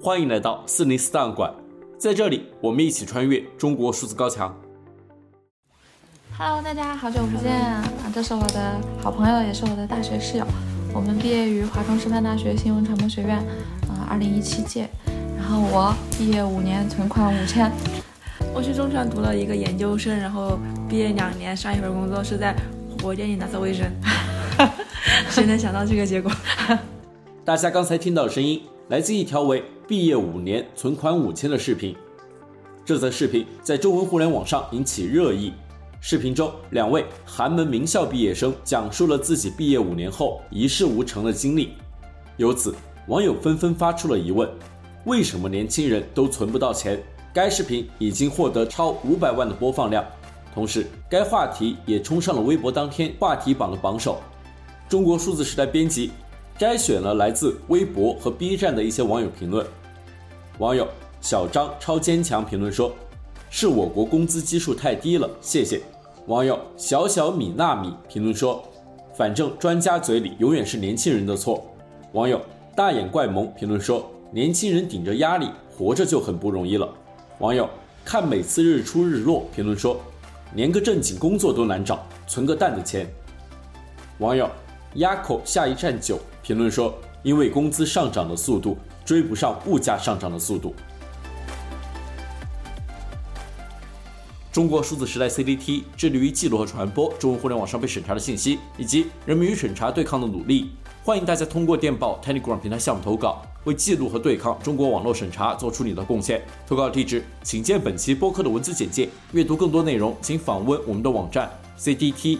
欢迎来到四零四档案馆，在这里我们一起穿越中国数字高墙。Hello，大家好久不见啊！这是我的好朋友，也是我的大学室友。我们毕业于华中师范大学新闻传播学院，啊，二零一七届。然后我毕业五年，存款五千。我去中传读了一个研究生，然后毕业两年，上一份工作是在火锅店里打扫卫生。谁能想到这个结果？大家刚才听到的声音，来自一条为“毕业五年，存款五千”的视频。这则视频在中文互联网上引起热议。视频中，两位寒门名校毕业生讲述了自己毕业五年后一事无成的经历。由此，网友纷纷发出了疑问：为什么年轻人都存不到钱？该视频已经获得超五百万的播放量，同时该话题也冲上了微博当天话题榜的榜首。中国数字时代编辑摘选了来自微博和 B 站的一些网友评论。网友小张超坚强评论说：“是我国工资基数太低了，谢谢。”网友小小米纳米评论说：“反正专家嘴里永远是年轻人的错。”网友大眼怪萌评论说：“年轻人顶着压力活着就很不容易了。”网友看每次日出日落评论说：“连个正经工作都难找，存个蛋的钱。”网友。鸭口下一站九评论说：“因为工资上涨的速度追不上物价上涨的速度。”中国数字时代 CDT 致力于记录和传播中文互联网上被审查的信息，以及人民与审查对抗的努力。欢迎大家通过电报 Telegram 平台项目投稿，为记录和对抗中国网络审查做出你的贡献。投稿地址请见本期播客的文字简介。阅读更多内容，请访问我们的网站 cdt.media。